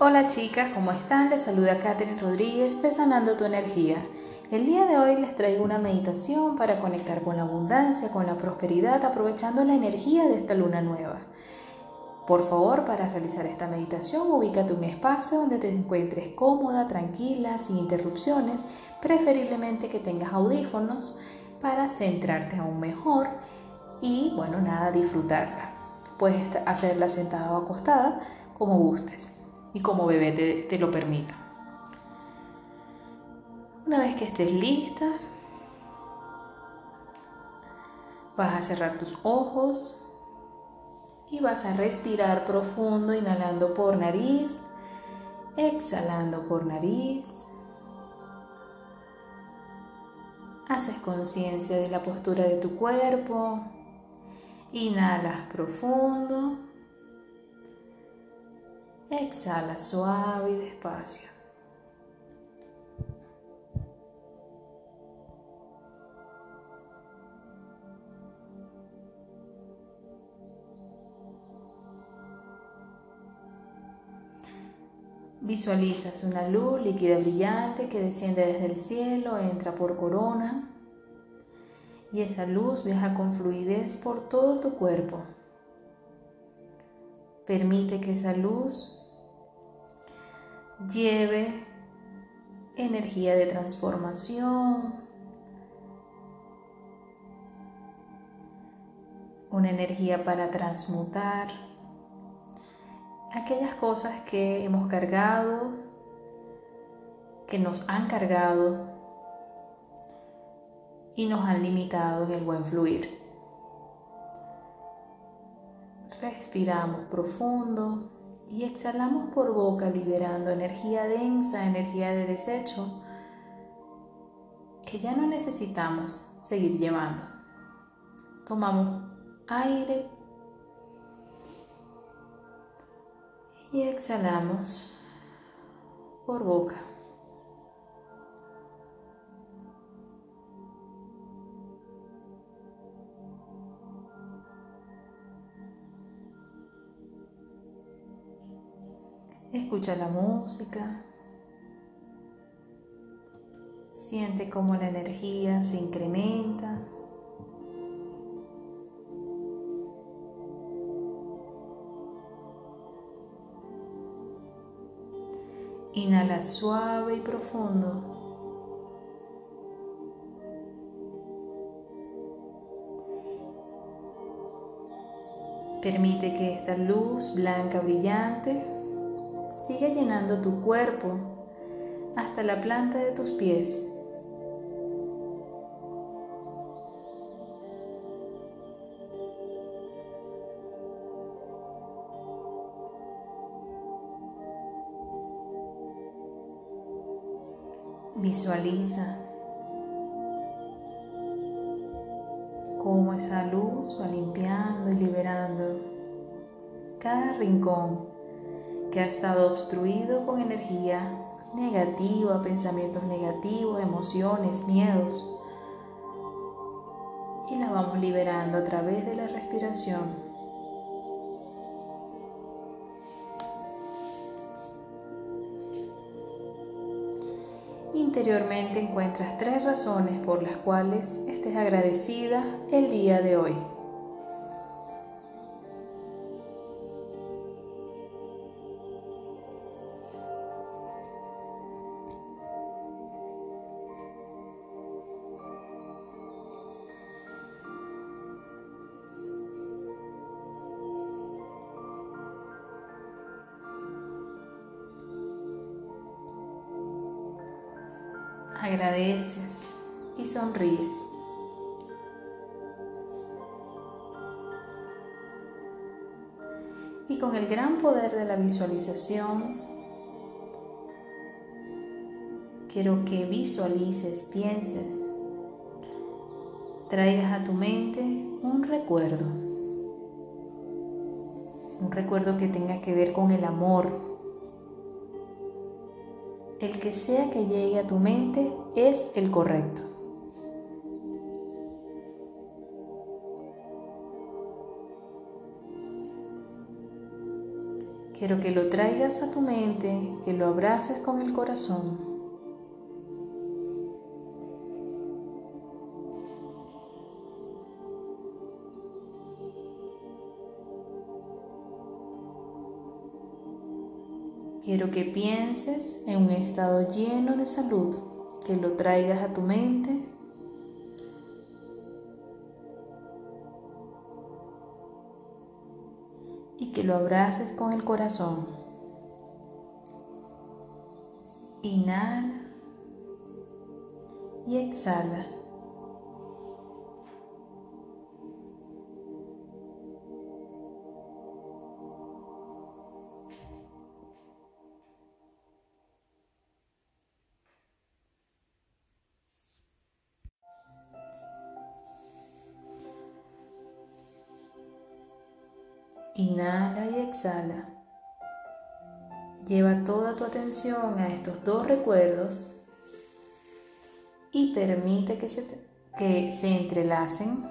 Hola chicas, ¿cómo están? Les saluda Katherine Rodríguez de Sanando tu Energía. El día de hoy les traigo una meditación para conectar con la abundancia, con la prosperidad, aprovechando la energía de esta luna nueva. Por favor, para realizar esta meditación, ubícate un espacio donde te encuentres cómoda, tranquila, sin interrupciones, preferiblemente que tengas audífonos para centrarte aún mejor y, bueno, nada, disfrutarla. Puedes hacerla sentada o acostada, como gustes y como bebé te, lo permita. Una vez que estés lista, vas a cerrar tus ojos y vas a respirar profundo, inhalando por nariz, exhalando por nariz. Haces conciencia de la postura de tu cuerpo. Inhalas profundo. Exhala suave y despacio. Visualizas una luz líquida brillante que desciende desde el cielo, entra por corona y esa luz viaja con fluidez por todo tu cuerpo. Permite que esa luz lleve energía de transformación, una energía para transmutar aquellas cosas que hemos cargado, que nos han cargado y nos han limitado en el buen fluir. Respiramos profundo y exhalamos por boca liberando energía densa, energía de desecho que ya no necesitamos seguir llevando. Tomamos aire y exhalamos por boca. Escucha la música. Siente cómo la energía se incrementa. Inhala suave y profundo. Permite que esta luz blanca brillante siga llenando tu cuerpo hasta la planta de tus pies. Visualiza cómo esa luz va limpiando y liberando cada rincón que ha estado obstruido con energía negativa, pensamientos negativos, emociones, miedos. Y la vamos liberando a través de la respiración. Interiormente encuentras tres razones por las cuales estés agradecida el día de hoy. Y con el gran poder de la visualización, quiero que visualices, pienses, traigas a tu mente un recuerdo. Un recuerdo que tenga que ver con el amor, el que sea que llegue a tu mente es el correcto. Quiero que lo traigas a tu mente, que lo abraces con el corazón. Quiero que pienses en un estado lleno de salud, que lo traigas a tu mente. Y que lo abraces con el corazón. Inhala y exhala. Inhala y exhala. Lleva toda tu atención a estos dos recuerdos y permite que se, que se entrelacen.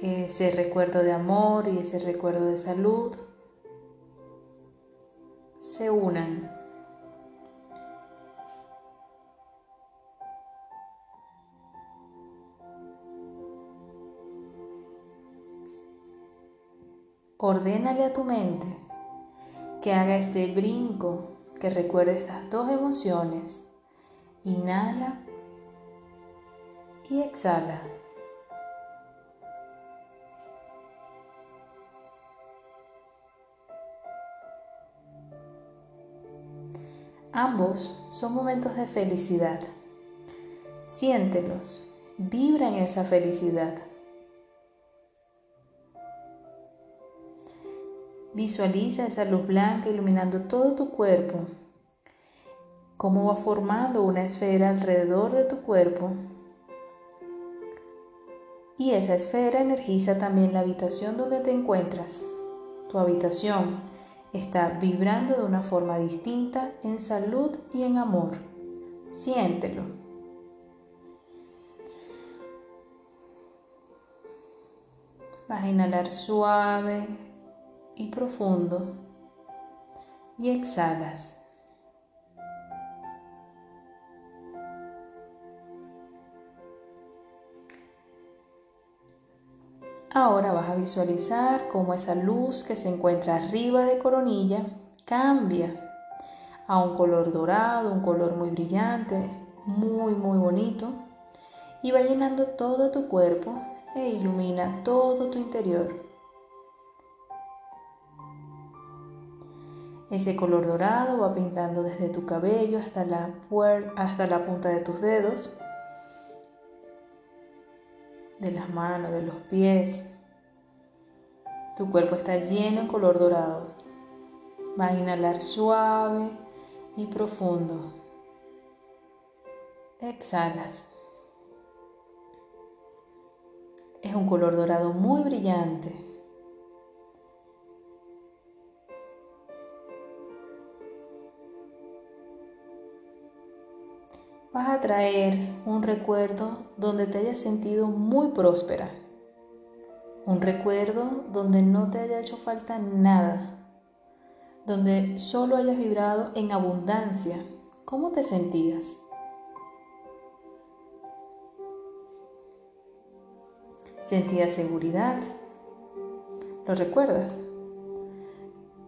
Que ese recuerdo de amor y ese recuerdo de salud se unan. Ordénale a tu mente que haga este brinco, que recuerde estas dos emociones. Inhala y exhala. Ambos son momentos de felicidad. Siéntelos, vibra en esa felicidad. Visualiza esa luz blanca iluminando todo tu cuerpo, cómo va formando una esfera alrededor de tu cuerpo. Y esa esfera energiza también la habitación donde te encuentras. Tu habitación está vibrando de una forma distinta en salud y en amor. Siéntelo. Vas a inhalar suave, y profundo y exhalas. Ahora vas a visualizar cómo esa luz que se encuentra arriba de coronilla cambia a un color dorado, un color muy brillante, muy muy bonito y va llenando todo tu cuerpo e ilumina todo tu interior. Ese color dorado va pintando desde tu cabello hasta la, punta de tus dedos, de las manos, de los pies. Tu cuerpo está lleno en color dorado. Va a inhalar suave y profundo. Exhalas. Es un color dorado muy brillante. Vas a traer un recuerdo donde te hayas sentido muy próspera. Un recuerdo donde no te haya hecho falta nada. Donde solo hayas vibrado en abundancia. ¿Cómo te sentías? Sentías seguridad. ¿Lo recuerdas?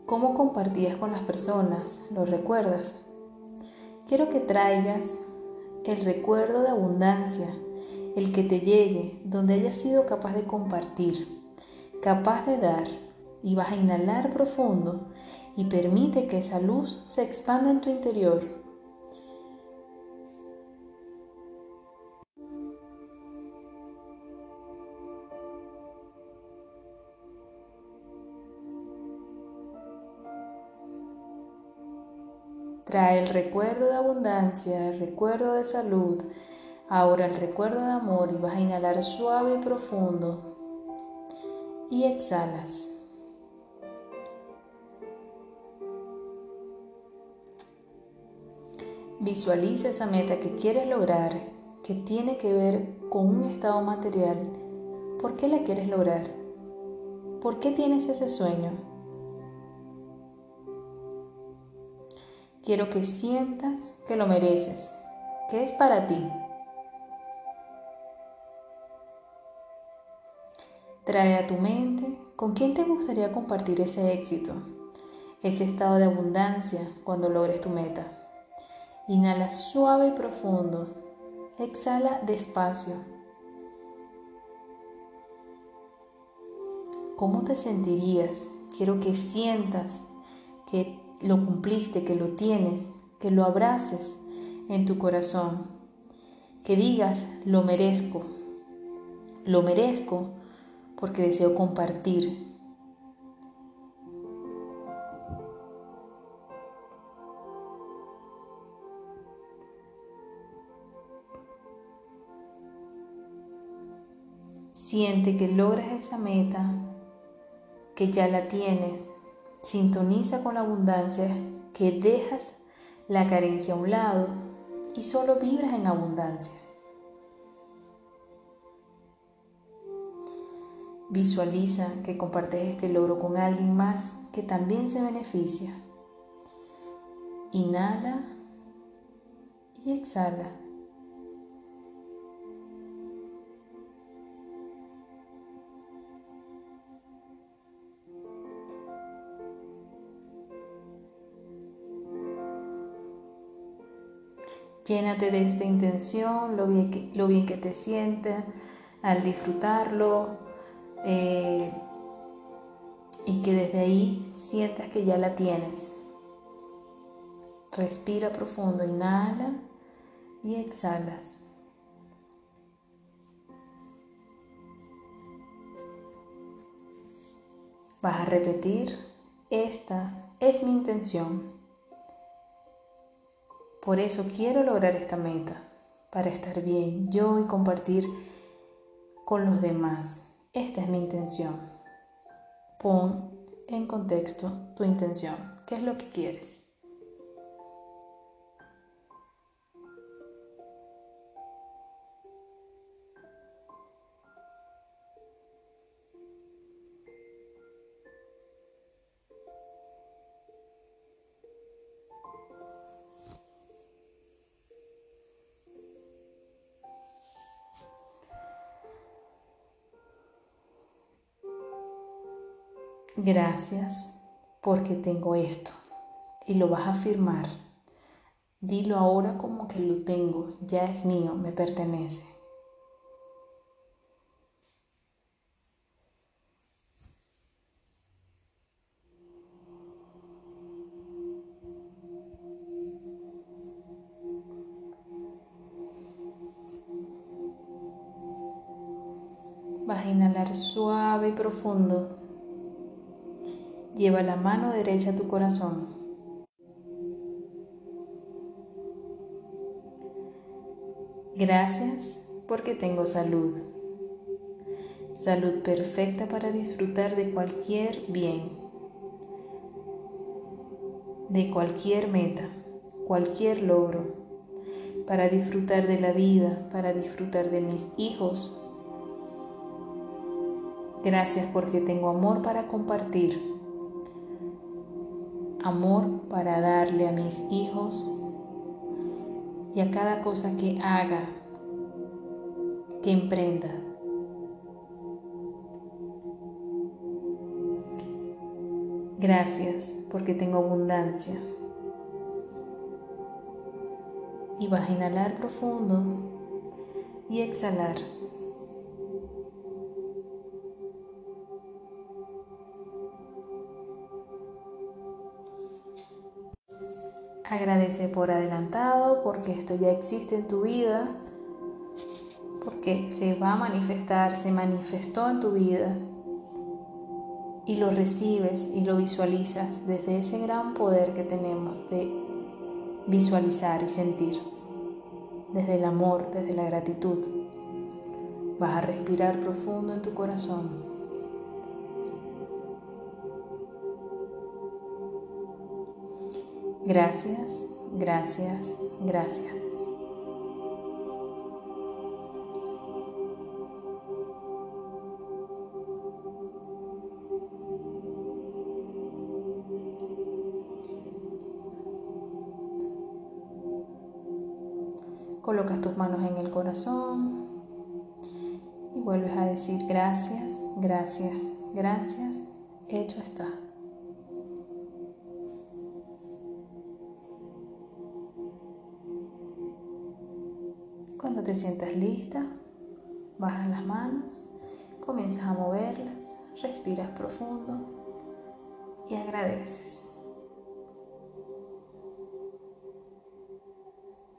¿Cómo compartías con las personas? ¿Lo recuerdas? Quiero que traigas el recuerdo de abundancia, el que te llegue, donde hayas sido capaz de compartir, capaz de dar, y vas a inhalar profundo y permite que esa luz se expanda en tu interior. Trae el recuerdo de abundancia, el recuerdo de salud, ahora el recuerdo de amor y vas a inhalar suave y profundo y exhalas. Visualiza esa meta que quieres lograr, que tiene que ver con un estado material ¿Por qué la quieres lograr? ¿Por qué tienes ese sueño? Quiero que sientas que lo mereces, que es para ti. Trae a tu mente con quién te gustaría compartir ese éxito, ese estado de abundancia cuando logres tu meta. Inhala suave y profundo. Exhala despacio. ¿Cómo te sentirías? Quiero que sientas que lo cumpliste, que lo tienes, que lo abraces en tu corazón. Que digas, lo merezco. Lo merezco porque deseo compartir. Siente que logras esa meta, que ya la tienes. Sintoniza con la abundancia, que dejas la carencia a un lado y solo vibras en abundancia. Visualiza que compartes este logro con alguien más que también se beneficia. Inhala y exhala. Llénate de esta intención, lo bien que, lo bien que te sientes al disfrutarlo, eh, y que desde ahí sientas que ya la tienes. Respira profundo, inhala y exhalas. Vas a repetir, esta es mi intención. Por eso quiero lograr esta meta, para estar bien yo y compartir con los demás. Esta es mi intención. Pon en contexto tu intención. ¿Qué es lo que quieres? Gracias porque tengo esto. Y lo vas a afirmar. Dilo ahora como que lo tengo, ya es mío, me pertenece. Vas a inhalar suave y profundo Lleva la mano derecha a tu corazón. Gracias porque tengo salud. Salud perfecta para disfrutar de cualquier bien, de cualquier meta, cualquier logro, para disfrutar de la vida, para disfrutar de mis hijos. Gracias porque tengo amor para compartir amor para darle a mis hijos y a cada cosa que haga, que emprenda. Gracias porque tengo abundancia. Y vas a inhalar profundo y exhalar. Agradece por adelantado porque esto ya existe en tu vida, porque se va a manifestar, se manifestó en tu vida y lo recibes y lo visualizas desde ese gran poder que tenemos de visualizar y sentir, desde el amor, desde la gratitud. Vas a respirar profundo en tu corazón. Gracias, gracias, gracias. Colocas tus manos en el corazón y vuelves a decir gracias, gracias, gracias, hecho está. Te sientas lista, bajas las manos, comienzas a moverlas, respiras profundo y agradeces.